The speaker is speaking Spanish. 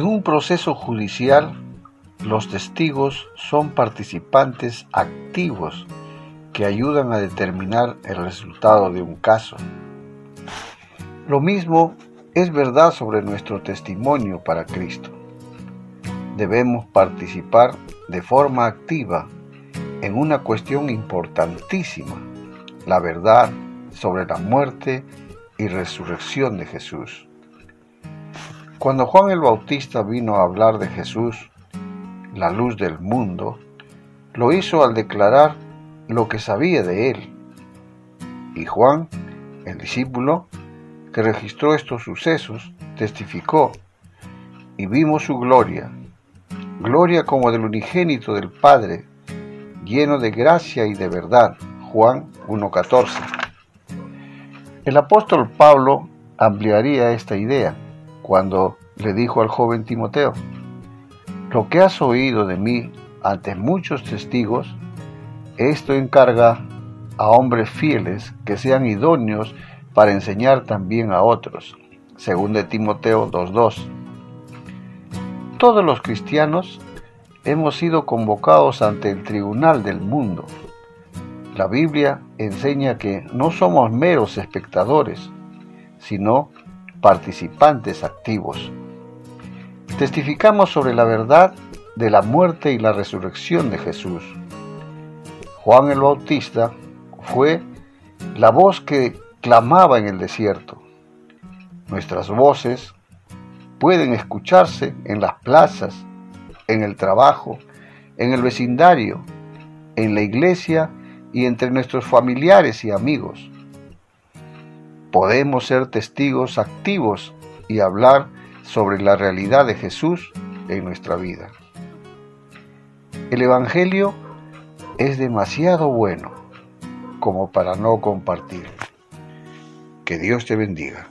un proceso judicial, los testigos son participantes activos que ayudan a determinar el resultado de un caso. Lo mismo es verdad sobre nuestro testimonio para Cristo. Debemos participar de forma activa en una cuestión importantísima, la verdad sobre la muerte y resurrección de Jesús. Cuando Juan el Bautista vino a hablar de Jesús, la luz del mundo, lo hizo al declarar lo que sabía de él. Y Juan, el discípulo, que registró estos sucesos, testificó, y vimos su gloria, gloria como del unigénito del Padre, lleno de gracia y de verdad. Juan 1.14. El apóstol Pablo ampliaría esta idea cuando le dijo al joven Timoteo, lo que has oído de mí ante muchos testigos, esto encarga a hombres fieles que sean idóneos para enseñar también a otros. Según de Timoteo 2.2. Todos los cristianos hemos sido convocados ante el tribunal del mundo. La Biblia enseña que no somos meros espectadores, sino participantes activos. Testificamos sobre la verdad de la muerte y la resurrección de Jesús. Juan el Bautista fue la voz que clamaba en el desierto. Nuestras voces pueden escucharse en las plazas, en el trabajo, en el vecindario, en la iglesia y entre nuestros familiares y amigos. Podemos ser testigos activos y hablar sobre la realidad de Jesús en nuestra vida. El Evangelio es demasiado bueno como para no compartirlo. Que Dios te bendiga.